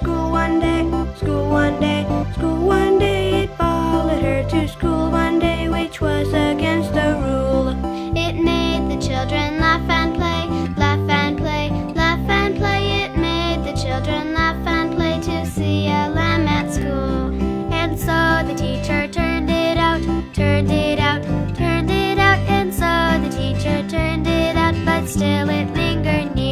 school one day, school one day, school one day. It followed her to school one day, which was against the rule. It made the children laugh and play, laugh and play, laugh and play. It made the children laugh and play to see a lamb at school. And so the teacher turned it out, turned it out, turned it out. And so the teacher turned it out, but still it lingered near.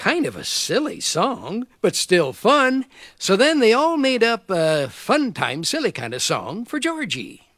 Kind of a silly song, but still fun. So then they all made up a fun time silly kind of song for Georgie.